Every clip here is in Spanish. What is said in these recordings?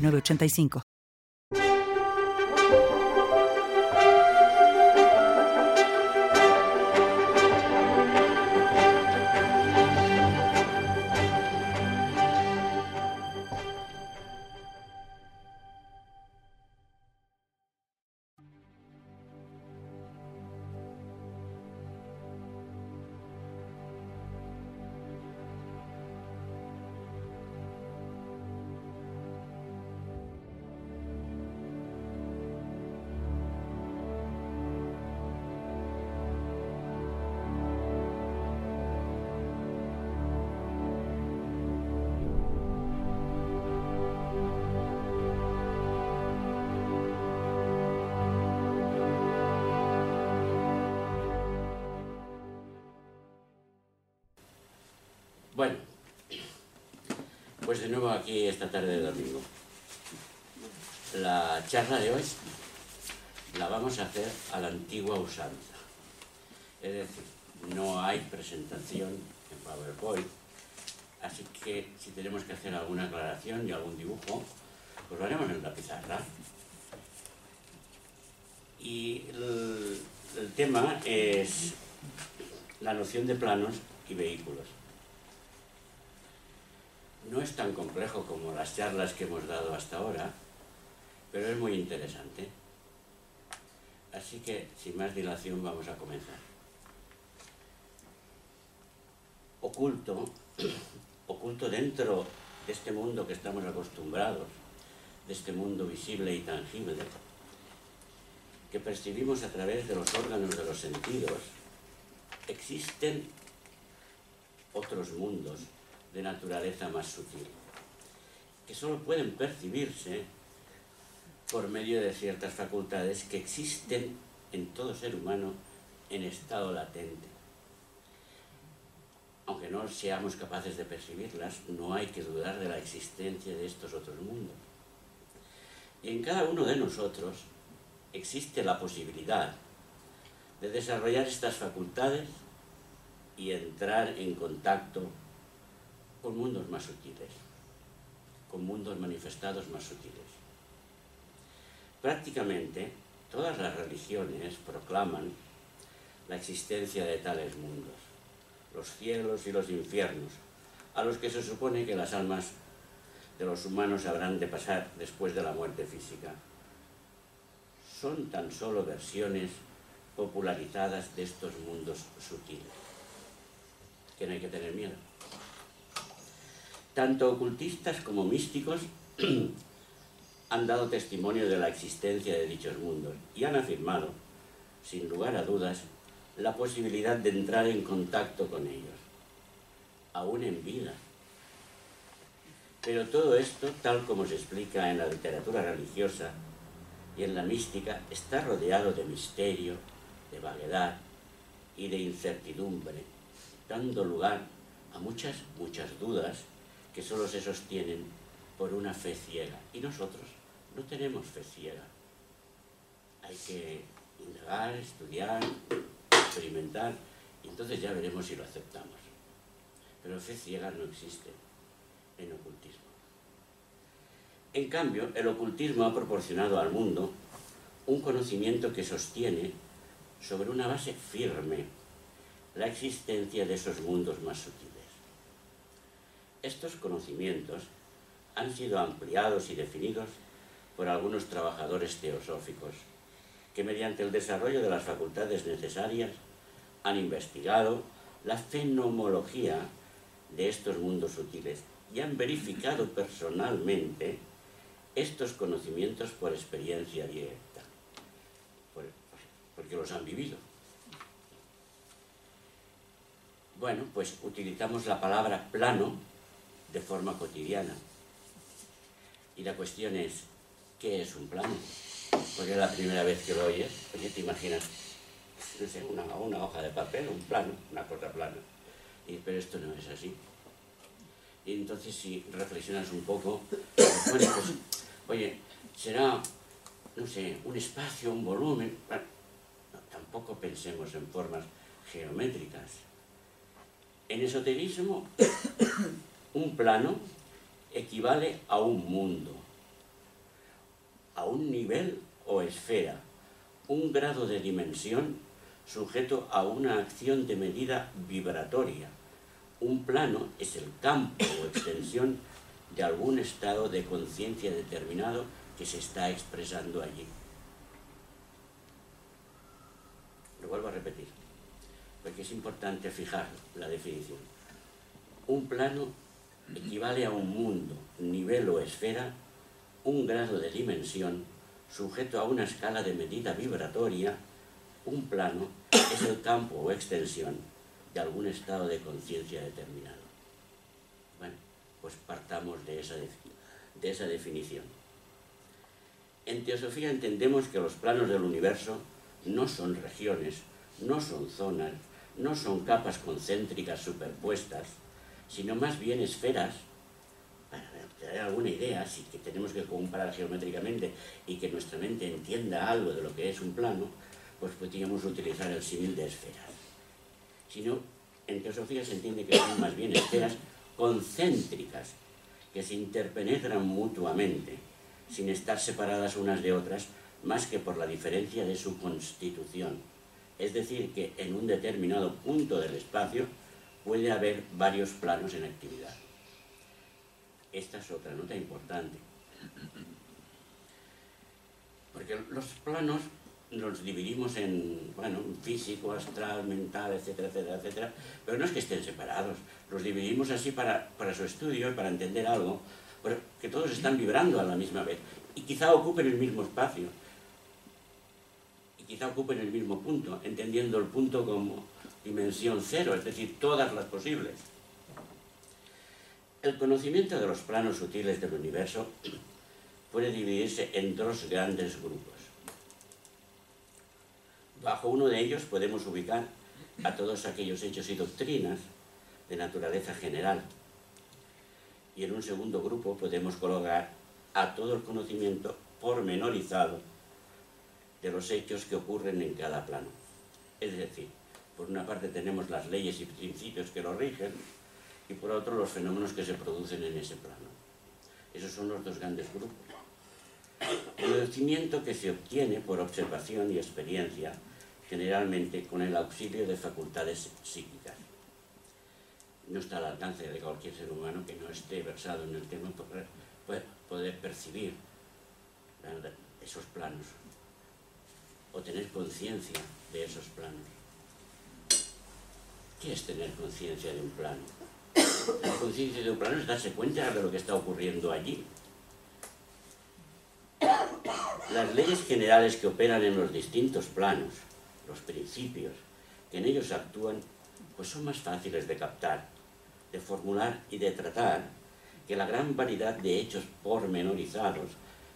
985. Pues de nuevo aquí esta tarde de domingo. La charla de hoy la vamos a hacer a la antigua usanza. Es decir, no hay presentación en PowerPoint, así que si tenemos que hacer alguna aclaración y algún dibujo, pues lo haremos en la pizarra. Y el, el tema es la noción de planos y vehículos no es tan complejo como las charlas que hemos dado hasta ahora, pero es muy interesante. Así que, sin más dilación, vamos a comenzar. Oculto, oculto dentro de este mundo que estamos acostumbrados, de este mundo visible y tangible, que percibimos a través de los órganos de los sentidos, existen otros mundos de naturaleza más sutil, que solo pueden percibirse por medio de ciertas facultades que existen en todo ser humano en estado latente. Aunque no seamos capaces de percibirlas, no hay que dudar de la existencia de estos otros mundos. Y en cada uno de nosotros existe la posibilidad de desarrollar estas facultades y entrar en contacto con mundos más sutiles, con mundos manifestados más sutiles. Prácticamente todas las religiones proclaman la existencia de tales mundos, los cielos y los infiernos, a los que se supone que las almas de los humanos habrán de pasar después de la muerte física. Son tan solo versiones popularizadas de estos mundos sutiles, que no hay que tener miedo. Tanto ocultistas como místicos han dado testimonio de la existencia de dichos mundos y han afirmado, sin lugar a dudas, la posibilidad de entrar en contacto con ellos, aún en vida. Pero todo esto, tal como se explica en la literatura religiosa y en la mística, está rodeado de misterio, de vaguedad y de incertidumbre, dando lugar a muchas, muchas dudas que solo se sostienen por una fe ciega. Y nosotros no tenemos fe ciega. Hay que indagar, estudiar, experimentar, y entonces ya veremos si lo aceptamos. Pero fe ciega no existe en ocultismo. En cambio, el ocultismo ha proporcionado al mundo un conocimiento que sostiene sobre una base firme la existencia de esos mundos más sutiles. Estos conocimientos han sido ampliados y definidos por algunos trabajadores teosóficos que mediante el desarrollo de las facultades necesarias han investigado la fenomología de estos mundos sutiles y han verificado personalmente estos conocimientos por experiencia directa, porque los han vivido. Bueno, pues utilizamos la palabra plano de forma cotidiana. Y la cuestión es, ¿qué es un plano? Porque la primera vez que lo oyes, oye, te imaginas, no sé, una, hoja de papel, un plano, una cosa plana. Y, pero esto no es así. Y entonces si reflexionas un poco, pues, oye, será, no sé, un espacio, un volumen. tampoco pensemos en formas geométricas. En esoterismo, un plano equivale a un mundo, a un nivel o esfera, un grado de dimensión sujeto a una acción de medida vibratoria. Un plano es el campo o extensión de algún estado de conciencia determinado que se está expresando allí. Lo vuelvo a repetir, porque es importante fijar la definición. Un plano equivale a un mundo, nivel o esfera, un grado de dimensión sujeto a una escala de medida vibratoria, un plano es el campo o extensión de algún estado de conciencia determinado. Bueno, pues partamos de esa, de esa definición. En teosofía entendemos que los planos del universo no son regiones, no son zonas, no son capas concéntricas superpuestas, sino más bien esferas, para tener alguna idea, si tenemos que comparar geométricamente y que nuestra mente entienda algo de lo que es un plano, pues podríamos utilizar el símil de esferas. Si no, en teosofía se entiende que son más bien esferas concéntricas, que se interpenetran mutuamente, sin estar separadas unas de otras, más que por la diferencia de su constitución. Es decir, que en un determinado punto del espacio puede haber varios planos en actividad. Esta es otra nota importante. Porque los planos los dividimos en, bueno, físico, astral, mental, etcétera, etcétera, etcétera, pero no es que estén separados, los dividimos así para, para su estudio y para entender algo, pero que todos están vibrando a la misma vez y quizá ocupen el mismo espacio y quizá ocupen el mismo punto, entendiendo el punto como dimensión cero, es decir, todas las posibles. El conocimiento de los planos sutiles del universo puede dividirse en dos grandes grupos. Bajo uno de ellos podemos ubicar a todos aquellos hechos y doctrinas de naturaleza general. Y en un segundo grupo podemos colocar a todo el conocimiento pormenorizado de los hechos que ocurren en cada plano. Es decir, por una parte tenemos las leyes y principios que lo rigen y por otro los fenómenos que se producen en ese plano. Esos son los dos grandes grupos. El conocimiento que se obtiene por observación y experiencia, generalmente con el auxilio de facultades psíquicas. No está al alcance de cualquier ser humano que no esté versado en el tema poder percibir esos planos o tener conciencia de esos planos. ¿Qué es tener conciencia de un plano? La conciencia de un plano es darse cuenta de lo que está ocurriendo allí. Las leyes generales que operan en los distintos planos, los principios que en ellos actúan, pues son más fáciles de captar, de formular y de tratar que la gran variedad de hechos pormenorizados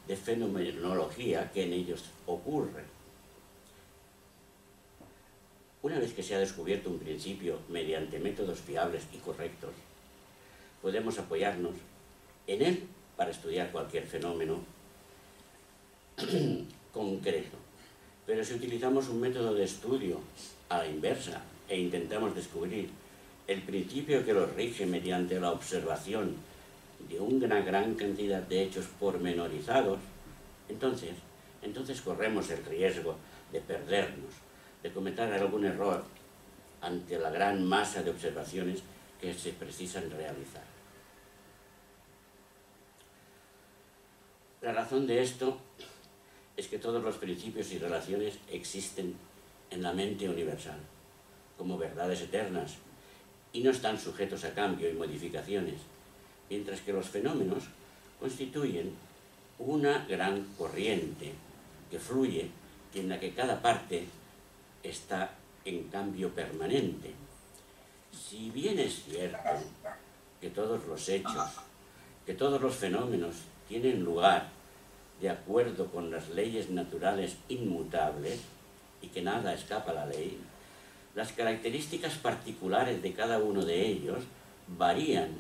de fenomenología que en ellos ocurren. Una vez que se ha descubierto un principio mediante métodos fiables y correctos, podemos apoyarnos en él para estudiar cualquier fenómeno concreto. Pero si utilizamos un método de estudio a la inversa e intentamos descubrir el principio que los rige mediante la observación de una gran cantidad de hechos pormenorizados, entonces, entonces corremos el riesgo de perdernos de cometer algún error ante la gran masa de observaciones que se precisan realizar. La razón de esto es que todos los principios y relaciones existen en la mente universal, como verdades eternas, y no están sujetos a cambio y modificaciones, mientras que los fenómenos constituyen una gran corriente que fluye y en la que cada parte está en cambio permanente. Si bien es cierto que todos los hechos, que todos los fenómenos tienen lugar de acuerdo con las leyes naturales inmutables y que nada escapa a la ley, las características particulares de cada uno de ellos varían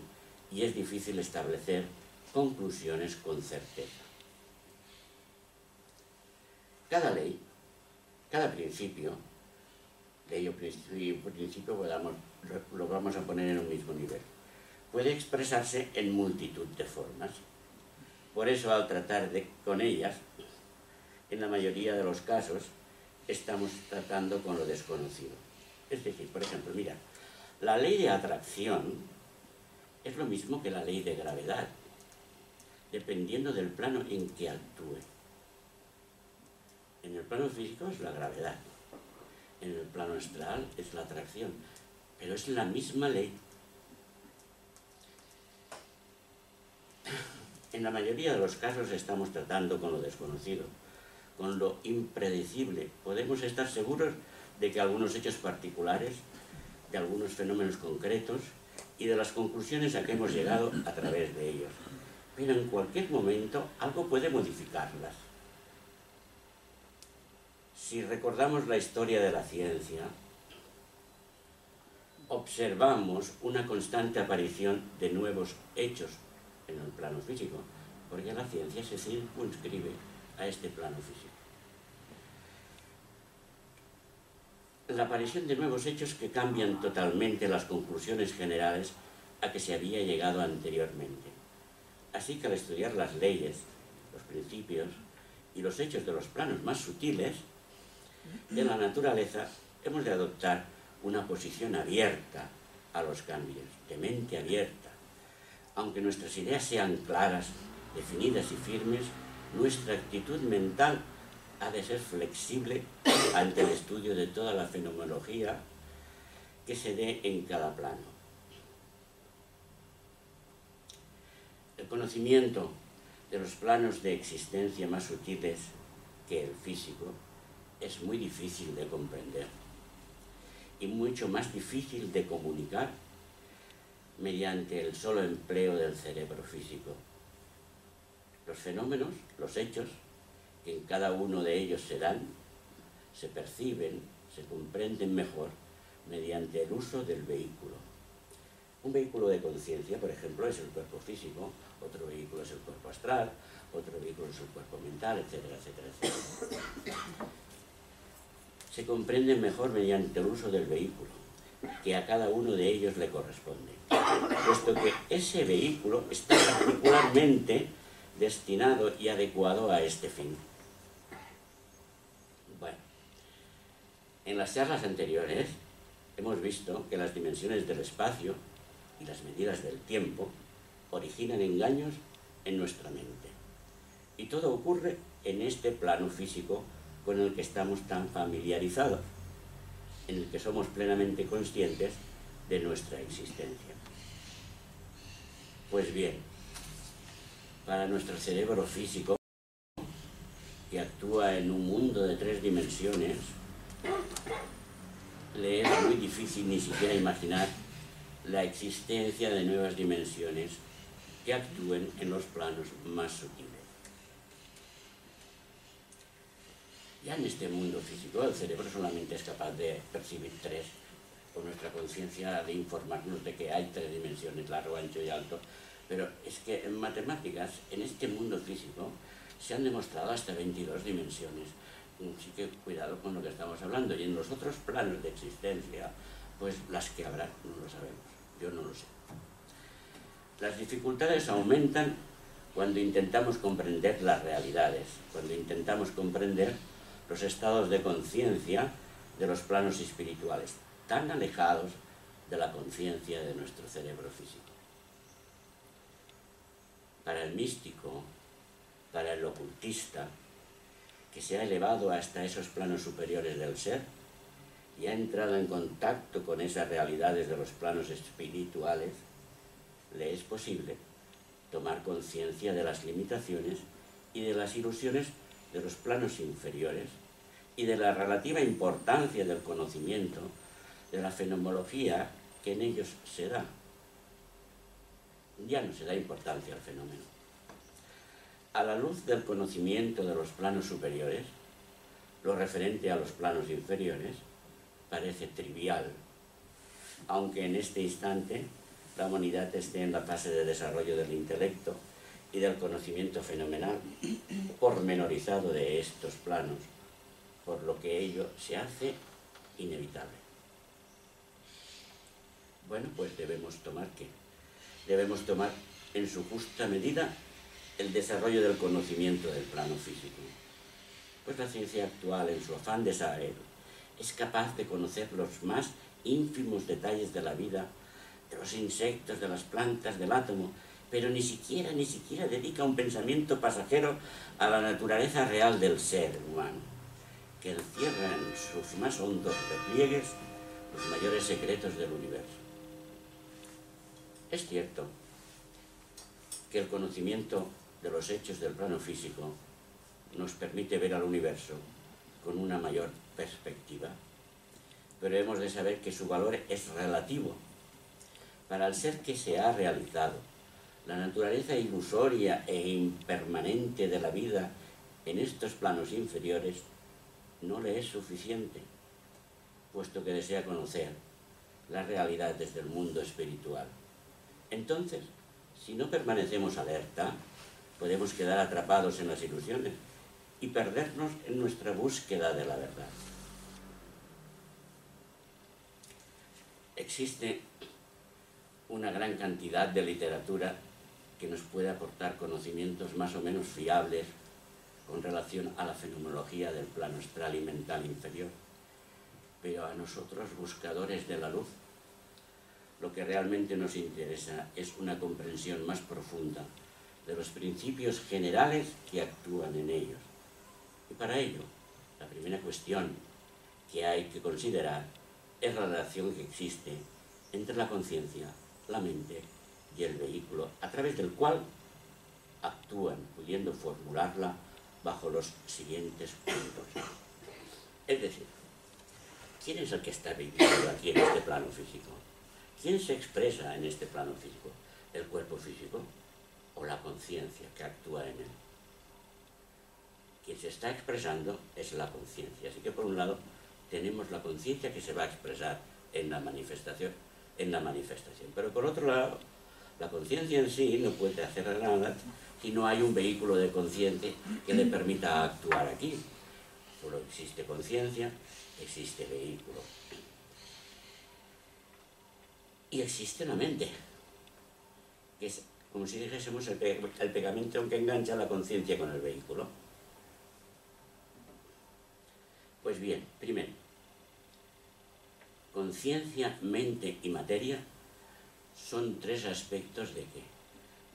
y es difícil establecer conclusiones con certeza. Cada ley, cada principio, ley o principio, lo vamos a poner en un mismo nivel, puede expresarse en multitud de formas. Por eso al tratar de, con ellas, en la mayoría de los casos, estamos tratando con lo desconocido. Es decir, por ejemplo, mira, la ley de atracción es lo mismo que la ley de gravedad, dependiendo del plano en que actúe. En el plano físico es la gravedad, en el plano astral es la atracción, pero es la misma ley. En la mayoría de los casos estamos tratando con lo desconocido, con lo impredecible. Podemos estar seguros de que algunos hechos particulares, de algunos fenómenos concretos y de las conclusiones a que hemos llegado a través de ellos. Pero en cualquier momento algo puede modificarlas. Si recordamos la historia de la ciencia, observamos una constante aparición de nuevos hechos en el plano físico, porque la ciencia se circunscribe a este plano físico. la aparición de nuevos hechos que cambian totalmente las conclusiones generales a que se había llegado anteriormente. Así que al estudiar las leyes, los principios y los hechos de los planos más sutiles de la naturaleza, hemos de adoptar una posición abierta a los cambios, de mente abierta. Aunque nuestras ideas sean claras, definidas y firmes, nuestra actitud mental ha de ser flexible ante el estudio de toda la fenomenología que se dé en cada plano. El conocimiento de los planos de existencia más sutiles que el físico es muy difícil de comprender y mucho más difícil de comunicar mediante el solo empleo del cerebro físico. Los fenómenos, los hechos, que en cada uno de ellos se dan, se perciben, se comprenden mejor mediante el uso del vehículo. Un vehículo de conciencia, por ejemplo, es el cuerpo físico, otro vehículo es el cuerpo astral, otro vehículo es el cuerpo mental, etcétera, etcétera, etcétera. Se comprenden mejor mediante el uso del vehículo, que a cada uno de ellos le corresponde, puesto que ese vehículo está particularmente destinado y adecuado a este fin. En las charlas anteriores hemos visto que las dimensiones del espacio y las medidas del tiempo originan engaños en nuestra mente. Y todo ocurre en este plano físico con el que estamos tan familiarizados, en el que somos plenamente conscientes de nuestra existencia. Pues bien, para nuestro cerebro físico, que actúa en un mundo de tres dimensiones, le es muy difícil ni siquiera imaginar la existencia de nuevas dimensiones que actúen en los planos más sutiles. Ya en este mundo físico el cerebro solamente es capaz de percibir tres, con nuestra conciencia de informarnos de que hay tres dimensiones, largo, ancho y alto, pero es que en matemáticas, en este mundo físico, se han demostrado hasta 22 dimensiones sí que cuidado con lo que estamos hablando. Y en los otros planos de existencia, pues las que habrá, no lo sabemos. Yo no lo sé. Las dificultades aumentan cuando intentamos comprender las realidades, cuando intentamos comprender los estados de conciencia de los planos espirituales, tan alejados de la conciencia de nuestro cerebro físico. Para el místico, para el ocultista, que se ha elevado hasta esos planos superiores del ser y ha entrado en contacto con esas realidades de los planos espirituales, le es posible tomar conciencia de las limitaciones y de las ilusiones de los planos inferiores y de la relativa importancia del conocimiento de la fenomenología que en ellos se da. Ya no se da importancia al fenómeno. A la luz del conocimiento de los planos superiores, lo referente a los planos inferiores parece trivial, aunque en este instante la humanidad esté en la fase de desarrollo del intelecto y del conocimiento fenomenal pormenorizado de estos planos, por lo que ello se hace inevitable. Bueno, pues debemos tomar qué? Debemos tomar en su justa medida el desarrollo del conocimiento del plano físico. Pues la ciencia actual, en su afán de saber, es capaz de conocer los más ínfimos detalles de la vida, de los insectos, de las plantas, del átomo, pero ni siquiera, ni siquiera dedica un pensamiento pasajero a la naturaleza real del ser humano, que encierra en sus más hondos repliegues los mayores secretos del universo. Es cierto que el conocimiento de los hechos del plano físico nos permite ver al universo con una mayor perspectiva, pero hemos de saber que su valor es relativo. Para el ser que se ha realizado, la naturaleza ilusoria e impermanente de la vida en estos planos inferiores no le es suficiente, puesto que desea conocer la realidad desde el mundo espiritual. Entonces, si no permanecemos alerta, podemos quedar atrapados en las ilusiones y perdernos en nuestra búsqueda de la verdad. Existe una gran cantidad de literatura que nos puede aportar conocimientos más o menos fiables con relación a la fenomenología del plano astral y mental inferior. Pero a nosotros, buscadores de la luz, lo que realmente nos interesa es una comprensión más profunda de los principios generales que actúan en ellos. Y para ello, la primera cuestión que hay que considerar es la relación que existe entre la conciencia, la mente y el vehículo, a través del cual actúan, pudiendo formularla bajo los siguientes puntos. Es decir, ¿quién es el que está viviendo aquí en este plano físico? ¿Quién se expresa en este plano físico? ¿El cuerpo físico o la conciencia que actúa en él? Quien se está expresando es la conciencia. Así que por un lado tenemos la conciencia que se va a expresar en la manifestación, en la manifestación. Pero por otro lado, la conciencia en sí no puede hacer nada si no hay un vehículo de consciente que le permita actuar aquí. Solo existe conciencia, existe vehículo. Y existe la mente, que es como si dijésemos el, el pegamento que engancha la conciencia con el vehículo. Pues bien, primero, conciencia, mente y materia son tres aspectos de qué?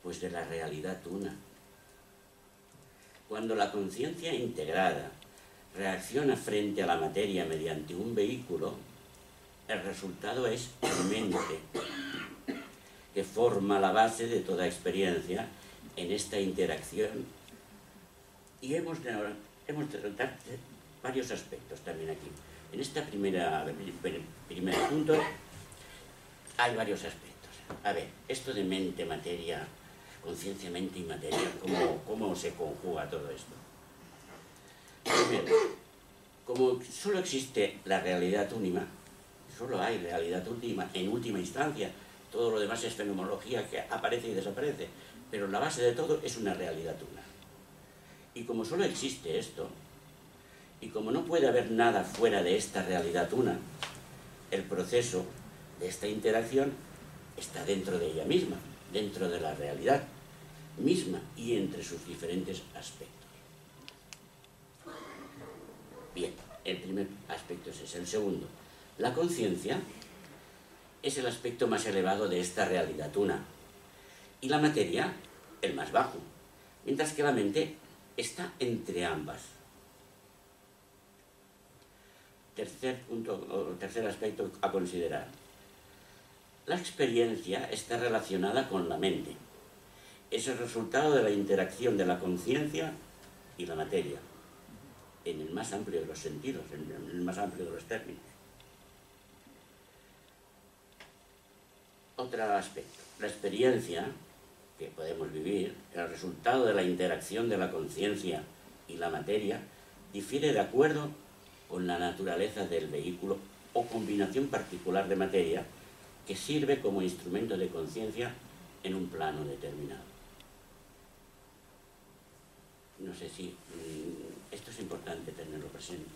Pues de la realidad una. Cuando la conciencia integrada reacciona frente a la materia mediante un vehículo, el resultado es mente, que forma la base de toda experiencia en esta interacción. Y hemos de, tratar varios aspectos también aquí. En este primer punto hay varios aspectos. A ver, esto de mente, materia, conciencia, mente y materia, ¿cómo, ¿cómo se conjuga todo esto? Primero, como solo existe la realidad única, solo hay realidad última, en última instancia, todo lo demás es fenomenología que aparece y desaparece, pero la base de todo es una realidad una. Y como solo existe esto, y como no puede haber nada fuera de esta realidad una, el proceso de esta interacción está dentro de ella misma, dentro de la realidad misma y entre sus diferentes aspectos. Bien, el primer aspecto es ese. El segundo, la conciencia es el aspecto más elevado de esta realidad una y la materia el más bajo, mientras que la mente está entre ambas. Tercer, punto, tercer aspecto a considerar. La experiencia está relacionada con la mente. Es el resultado de la interacción de la conciencia y la materia, en el más amplio de los sentidos, en el más amplio de los términos. Otro aspecto. La experiencia que podemos vivir, el resultado de la interacción de la conciencia y la materia difiere de acuerdo con la naturaleza del vehículo o combinación particular de materia que sirve como instrumento de conciencia en un plano determinado. No sé si mm, esto es importante tenerlo presente.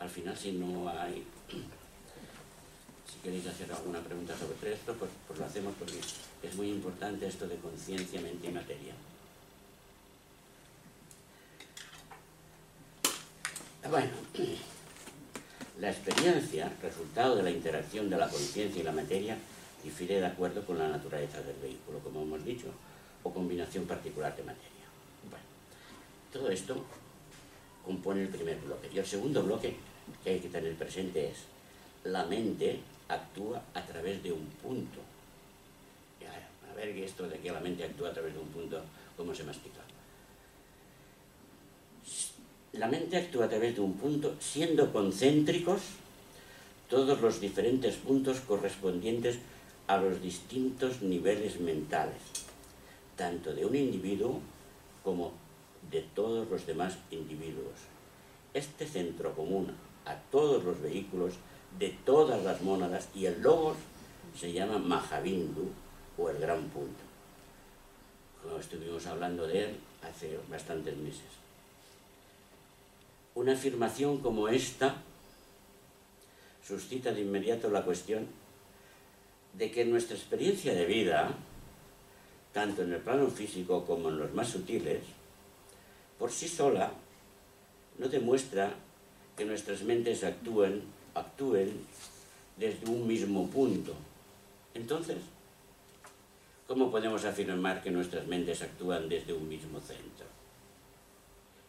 Al final, si no hay, si queréis hacer alguna pregunta sobre esto, pues, pues lo hacemos porque es muy importante esto de conciencia, mente y materia. Bueno, la experiencia, resultado de la interacción de la conciencia y la materia, difiere de acuerdo con la naturaleza del vehículo, como hemos dicho, o combinación particular de materia. Bueno, todo esto compone el primer bloque. Y el segundo bloque que hay que tener presente es, la mente actúa a través de un punto. A ver esto de que la mente actúa a través de un punto, ¿cómo se me explica? La mente actúa a través de un punto, siendo concéntricos todos los diferentes puntos correspondientes a los distintos niveles mentales, tanto de un individuo como de todos los demás individuos. Este centro común a todos los vehículos de todas las mónadas y el logos se llama Mahavindu o el gran punto. Como estuvimos hablando de él hace bastantes meses una afirmación como esta suscita de inmediato la cuestión de que nuestra experiencia de vida, tanto en el plano físico como en los más sutiles, por sí sola no demuestra que nuestras mentes actúen, desde un mismo punto. Entonces, ¿cómo podemos afirmar que nuestras mentes actúan desde un mismo centro?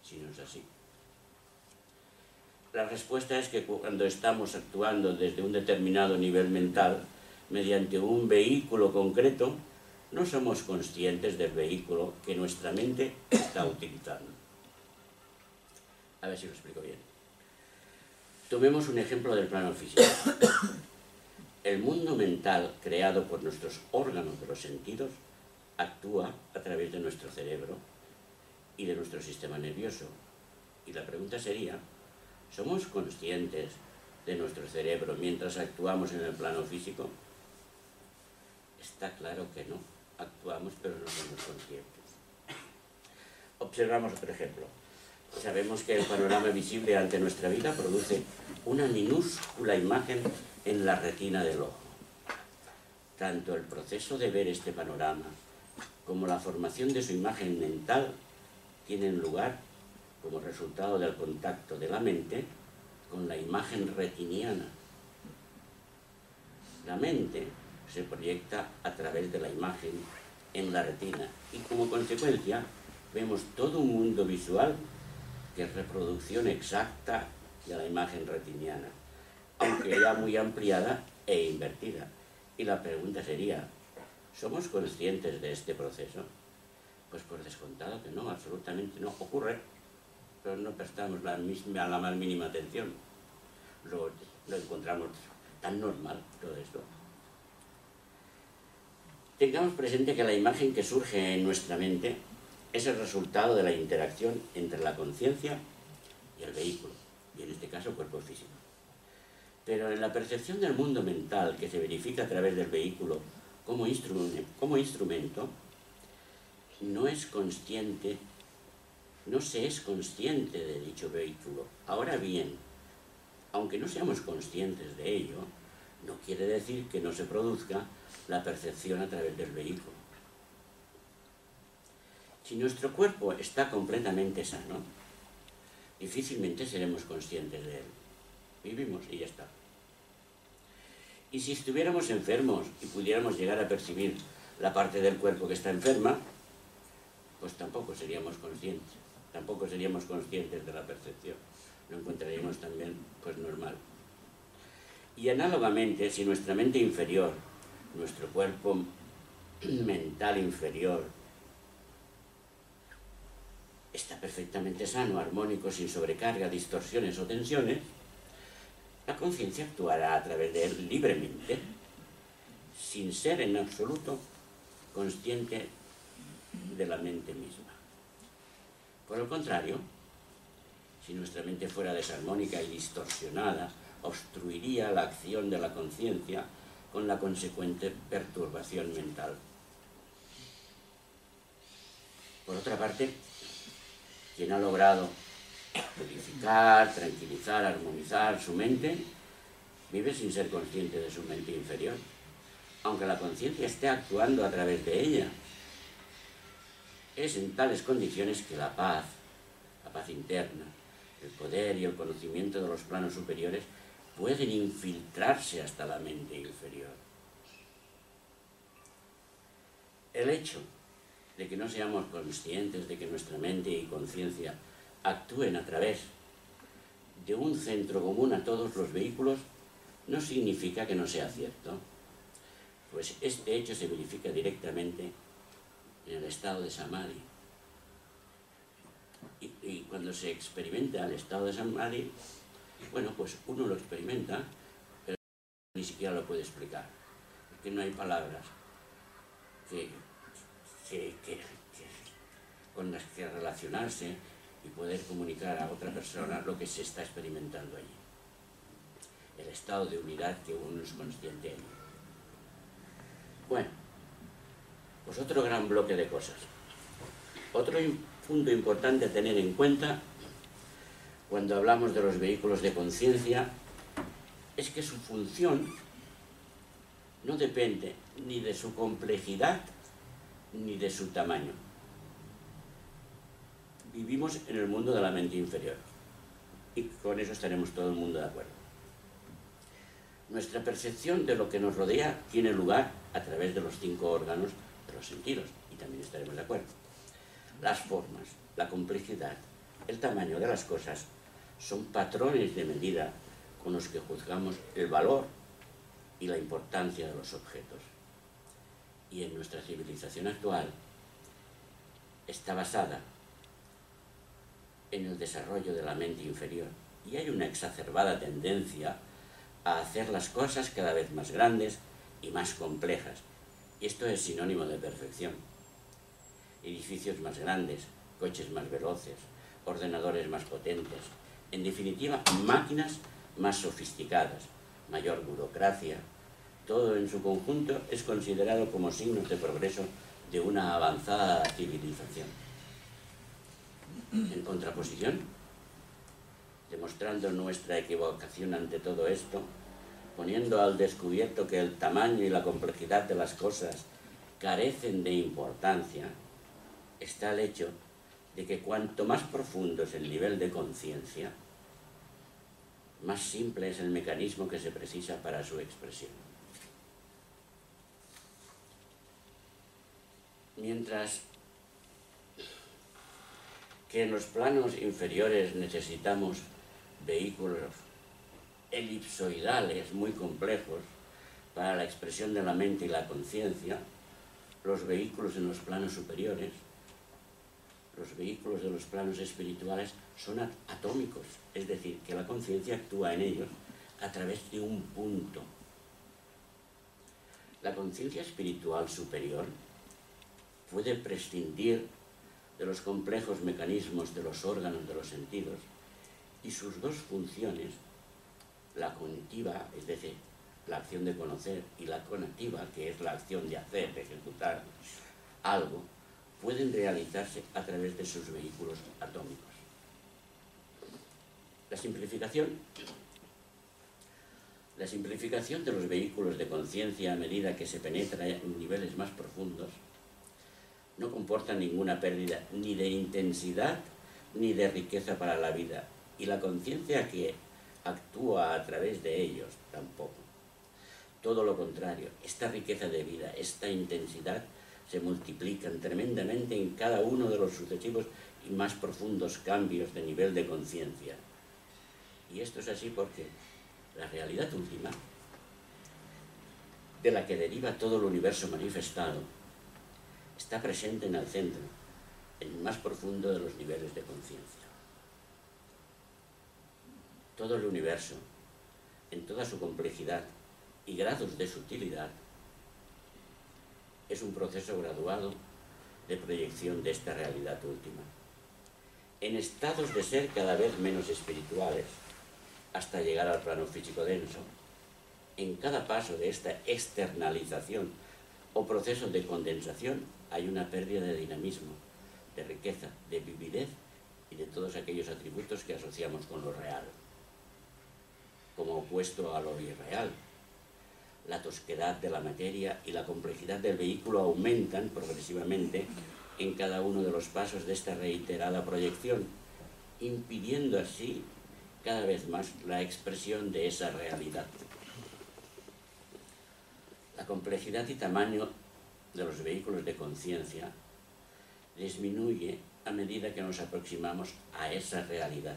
Si no es así. La respuesta es que cuando estamos actuando desde un determinado nivel mental, mediante un vehículo concreto, no somos conscientes del vehículo que nuestra mente está utilizando. A ver si lo explico bien. Tomemos un ejemplo del plano físico. El mundo mental creado por nuestros órganos de los sentidos actúa a través de nuestro cerebro y de nuestro sistema nervioso. Y la pregunta sería, ¿Somos conscientes de nuestro cerebro mientras actuamos en el plano físico? Está claro que no. Actuamos pero no somos conscientes. Observamos otro ejemplo. Sabemos que el panorama visible ante nuestra vida produce una minúscula imagen en la retina del ojo. Tanto el proceso de ver este panorama como la formación de su imagen mental tienen lugar como resultado del contacto de la mente con la imagen retiniana. La mente se proyecta a través de la imagen en la retina y como consecuencia vemos todo un mundo visual que es reproducción exacta de la imagen retiniana, aunque ya muy ampliada e invertida. Y la pregunta sería, ¿somos conscientes de este proceso? Pues por descontado que no, absolutamente no ocurre pero no prestamos la, más mínima atención. Lo, lo encontramos tan normal todo esto. Tengamos presente que la imagen que surge en nuestra mente es el resultado de la interacción entre la conciencia y el vehículo, y en este caso cuerpo físico. Pero la percepción del mundo mental que se verifica a través del vehículo como instrumento, no es consciente no se es consciente de dicho vehículo. Ahora bien, aunque no seamos conscientes de ello, no quiere decir que no se produzca la percepción a través del vehículo. Si nuestro cuerpo está completamente sano, difícilmente seremos conscientes de él. Vivimos y ya está. Y si estuviéramos enfermos y pudiéramos llegar a percibir la parte del cuerpo que está enferma, pues tampoco seríamos conscientes tampoco seríamos conscientes de la percepción. Lo encontraríamos también pues normal. Y análogamente, si nuestra mente inferior, nuestro cuerpo mental inferior, está perfectamente sano, armónico, sin sobrecarga, distorsiones o tensiones, la conciencia actuará a través de él libremente, sin ser en absoluto consciente de la mente misma. Por el contrario, si nuestra mente fuera desarmónica y distorsionada, obstruiría la acción de la conciencia con la consecuente perturbación mental. Por otra parte, quien ha logrado purificar, tranquilizar, armonizar su mente, vive sin ser consciente de su mente inferior, aunque la conciencia esté actuando a través de ella. Es en tales condiciones que la paz, la paz interna, el poder y el conocimiento de los planos superiores pueden infiltrarse hasta la mente inferior. El hecho de que no seamos conscientes de que nuestra mente y conciencia actúen a través de un centro común a todos los vehículos no significa que no sea cierto, pues este hecho se verifica directamente en el estado de Samadhi. Y, cuando se experimenta el estado de Samadhi, bueno, pues uno lo experimenta, pero ni siquiera lo puede explicar, porque no hay palabras que, con las que relacionarse y poder comunicar a otra persona lo que se está experimentando allí. El estado de unidad que uno es consciente. Bueno, pues otro gran bloque de cosas. Otro punto importante a tener en cuenta cuando hablamos de los vehículos de conciencia es que su función no depende ni de su complejidad ni de su tamaño vivimos en el mundo de la mente inferior. Y con eso estaremos todo el mundo de acuerdo. Nuestra percepción de lo que nos rodea tiene lugar a través de los cinco órganos de los sentidos, y también estaremos de acuerdo. Las formas, la complejidad, el tamaño de las cosas son patrones de medida con los que juzgamos el valor y la importancia de los objetos. Y en nuestra civilización actual está basada en el desarrollo de la mente inferior y hay una exacerbada tendencia a hacer las cosas cada vez más grandes y más complejas. Esto es sinónimo de perfección. Edificios más grandes, coches más veloces, ordenadores más potentes, en definitiva, máquinas más sofisticadas, mayor burocracia, todo en su conjunto es considerado como signos de progreso de una avanzada civilización en contraposición, demostrando nuestra equivocación ante todo esto, poniendo al descubierto que el tamaño y la complejidad de las cosas carecen de importancia, está el hecho de que cuanto más profundo es el nivel de conciencia, más simple es el mecanismo que se precisa para su expresión. Mientras que en los planos inferiores necesitamos vehículos elipsoidales muy complejos para la expresión de la mente y la conciencia, los vehículos en los planos superiores, los vehículos de los planos espirituales son atómicos, es decir, que la conciencia actúa en ellos a través de un punto. La conciencia espiritual superior puede prescindir de los complejos mecanismos de los órganos de los sentidos y sus dos funciones, la cognitiva, es decir, la acción de conocer, y la conativa, que es la acción de hacer, de ejecutar algo, pueden realizarse a través de sus vehículos atómicos. La simplificación. La simplificación de los vehículos de conciencia a medida que se penetra en niveles más profundos no comporta ninguna pérdida ni de intensidad ni de riqueza para la vida. Y la conciencia que actúa a través de ellos tampoco. Todo lo contrario, esta riqueza de vida, esta intensidad se multiplican tremendamente en cada uno de los sucesivos y más profundos cambios de nivel de conciencia. Y esto es así porque la realidad última, de la que deriva todo el universo manifestado, está presente en el centro, en el más profundo de los niveles de conciencia. Todo el universo, en toda su complejidad y grados de sutilidad, es un proceso graduado de proyección de esta realidad última. En estados de ser cada vez menos espirituales, hasta llegar al plano físico denso, en cada paso de esta externalización o proceso de condensación hay una pérdida de dinamismo, de riqueza, de vividez y de todos aquellos atributos que asociamos con lo real, como opuesto a lo irreal. La tosquedad de la materia y la complejidad del vehículo aumentan progresivamente en cada uno de los pasos de esta reiterada proyección, impidiendo así cada vez más la expresión de esa realidad. La complejidad y tamaño de los vehículos de conciencia disminuye a medida que nos aproximamos a esa realidad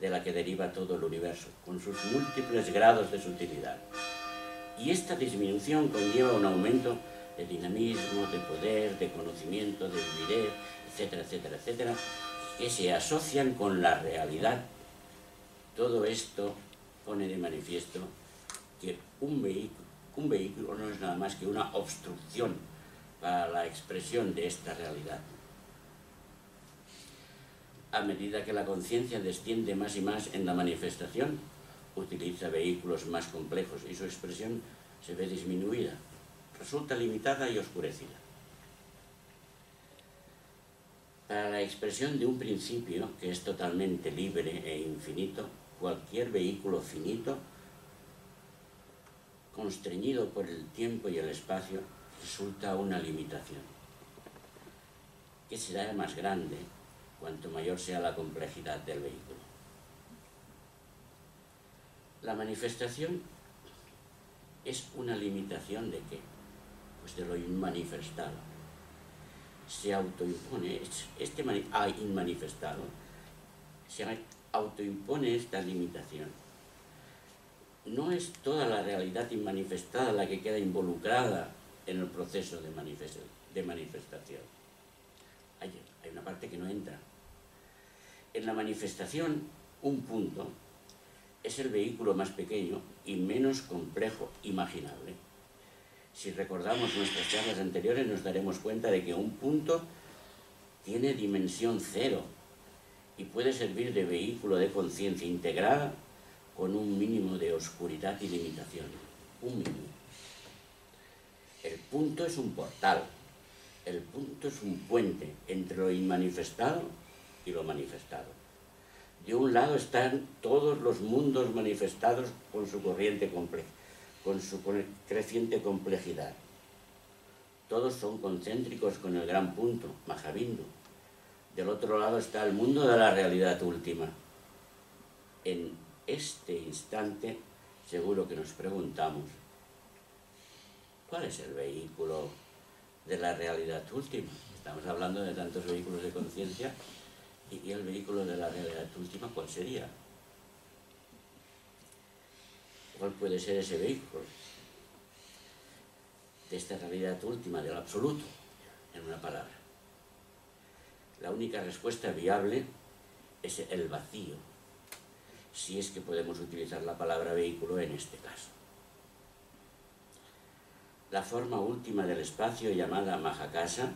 de la que deriva todo el universo, con sus múltiples grados de sutilidad. Y esta disminución conlleva un aumento de dinamismo, de poder, de conocimiento, de vividez, etcétera, etcétera, etcétera, que se asocian con la realidad. Todo esto pone de manifiesto que un vehículo, un vehículo no es nada más que una obstrucción para la expresión de esta realidad a medida que la conciencia desciende más y más en la manifestación, utiliza vehículos más complejos y su expresión se ve disminuida, resulta limitada y oscurecida. Para la expresión de un principio que es totalmente libre e infinito, cualquier vehículo finito, constreñido por el tiempo y el espacio, resulta una limitación. ¿Qué será más grande cuanto mayor sea la complejidad del vehículo. La manifestación es una limitación de qué? Pues de lo inmanifestado. Se autoimpone, este ah, inmanifestado, se autoimpone esta limitación. No es toda la realidad inmanifestada la que queda involucrada en el proceso de, manifestación. Hay una parte que no entra, en la manifestación, un punto es el vehículo más pequeño y menos complejo imaginable. Si recordamos nuestras charlas anteriores nos daremos cuenta de que un punto tiene dimensión cero y puede servir de vehículo de conciencia integrada con un mínimo de oscuridad y limitación. Un mínimo. El punto es un portal. El punto es un puente entre lo inmanifestado y lo manifestado. De un lado están todos los mundos manifestados con su corriente compleja, con su creciente complejidad. Todos son concéntricos con el gran punto, Mahavindu. Del otro lado está el mundo de la realidad última. En este instante, seguro que nos preguntamos, ¿cuál es el vehículo de la realidad última? Estamos hablando de tantos vehículos de conciencia ¿Y el vehículo de la realidad última cuál sería? ¿Cuál puede ser ese vehículo? De esta realidad última, del absoluto, en una palabra. La única respuesta viable es el vacío, si es que podemos utilizar la palabra vehículo en este caso. La forma última del espacio llamada Mahakasa,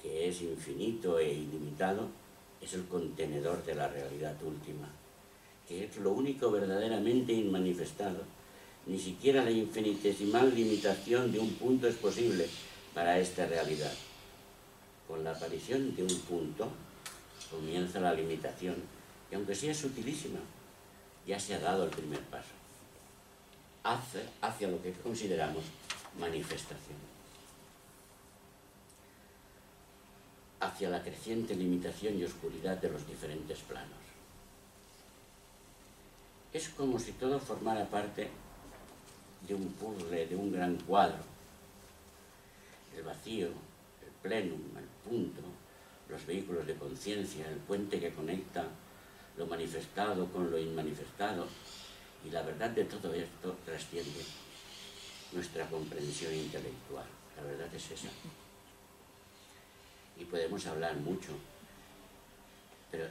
que es infinito e ilimitado, es el contenedor de la realidad última, que es lo único verdaderamente inmanifestado. Ni siquiera la infinitesimal limitación de un punto es posible para esta realidad. Con la aparición de un punto comienza la limitación, y aunque sea sutilísima, ya se ha dado el primer paso hacia, hacia lo que consideramos manifestación. hacia la creciente limitación y oscuridad de los diferentes planos. Es como si todo formara parte de un puzzle, de un gran cuadro. El vacío, el plenum, el punto, los vehículos de conciencia, el puente que conecta lo manifestado con lo inmanifestado. Y la verdad de todo esto trasciende nuestra comprensión intelectual. La verdad es esa y podemos hablar mucho, pero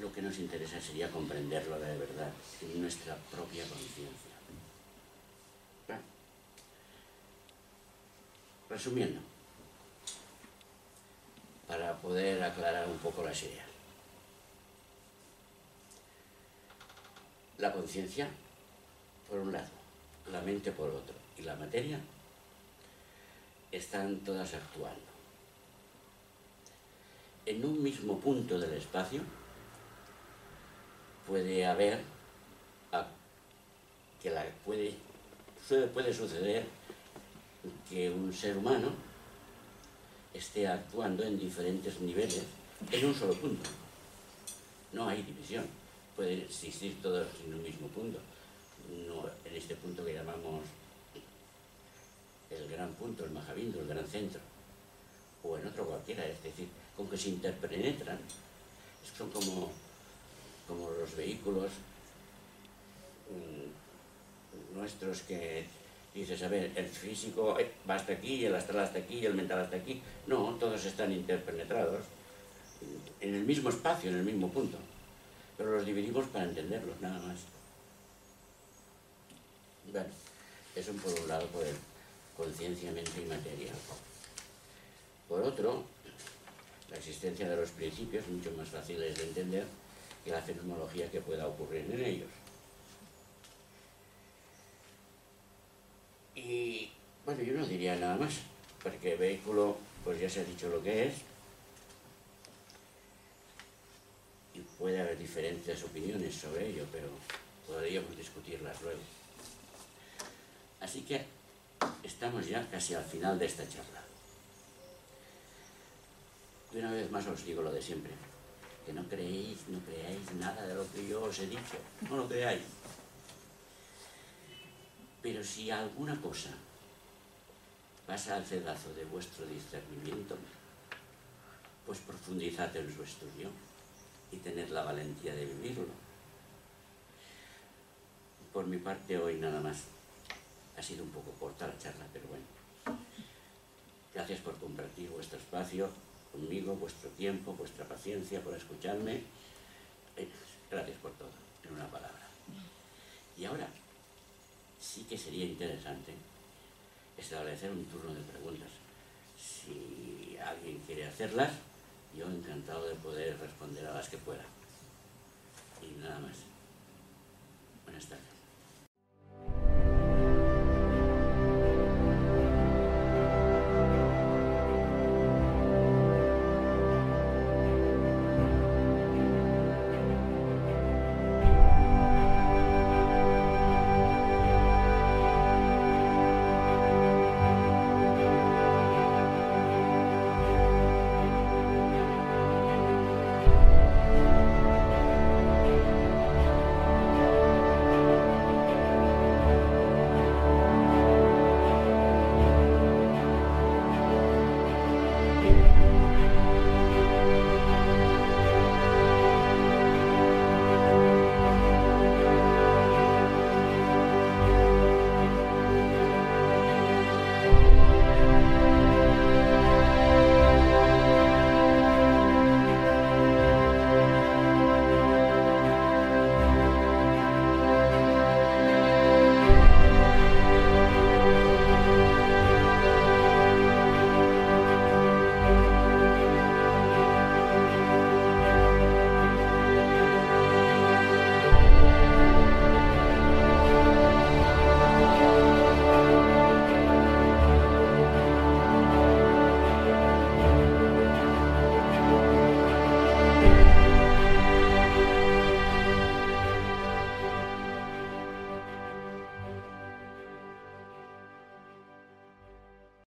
lo que nos interesa sería comprenderlo de verdad en nuestra propia conciencia. resumiendo, para poder aclarar un poco las ideas. La conciencia, por un lado, la mente por otro, y la materia están todas actuando. En un mismo punto del espacio puede haber, que la, puede, puede suceder que un ser humano esté actuando en diferentes niveles en un solo punto. No hay división, puede existir todos en un mismo punto, no en este punto que llamamos el gran punto, el Mahavindu, el gran centro, o en otro cualquiera, es decir, con que se interpenetran, son como, como los vehículos mm, nuestros que dices, a ver, el físico va hasta aquí, el astral hasta aquí, el mental hasta aquí. No, todos están interpenetrados en el mismo espacio, en el mismo punto. Pero los dividimos para entenderlos, nada más. Bueno, eso por un lado por el conciencia, mente y materia. Por otro, la existencia de los principios mucho más fáciles de entender que la fenomenología que pueda ocurrir en ellos. Y bueno, yo no diría nada más, porque vehículo, pues ya se ha dicho lo que es, y puede haber diferentes opiniones sobre ello, pero podríamos discutirlas luego. Así que estamos ya casi al final de esta charla. Y una vez más os digo lo de siempre, que no creéis, no creáis nada de lo que yo os he dicho, no lo creáis. Pero si alguna cosa pasa al cedazo de vuestro discernimiento, pues profundizad en su estudio y tened la valentía de vivirlo. Por mi parte hoy nada más. Ha sido un poco corta la charla, pero bueno. Gracias por compartir vuestro espacio conmigo, vuestro tiempo, vuestra paciencia, por escucharme. Eh, gracias por todo, en una palabra. Y ahora sí que sería interesante establecer un turno de preguntas. Si alguien quiere hacerlas, yo encantado de poder responder a las que pueda. Y nada más. Buenas tardes.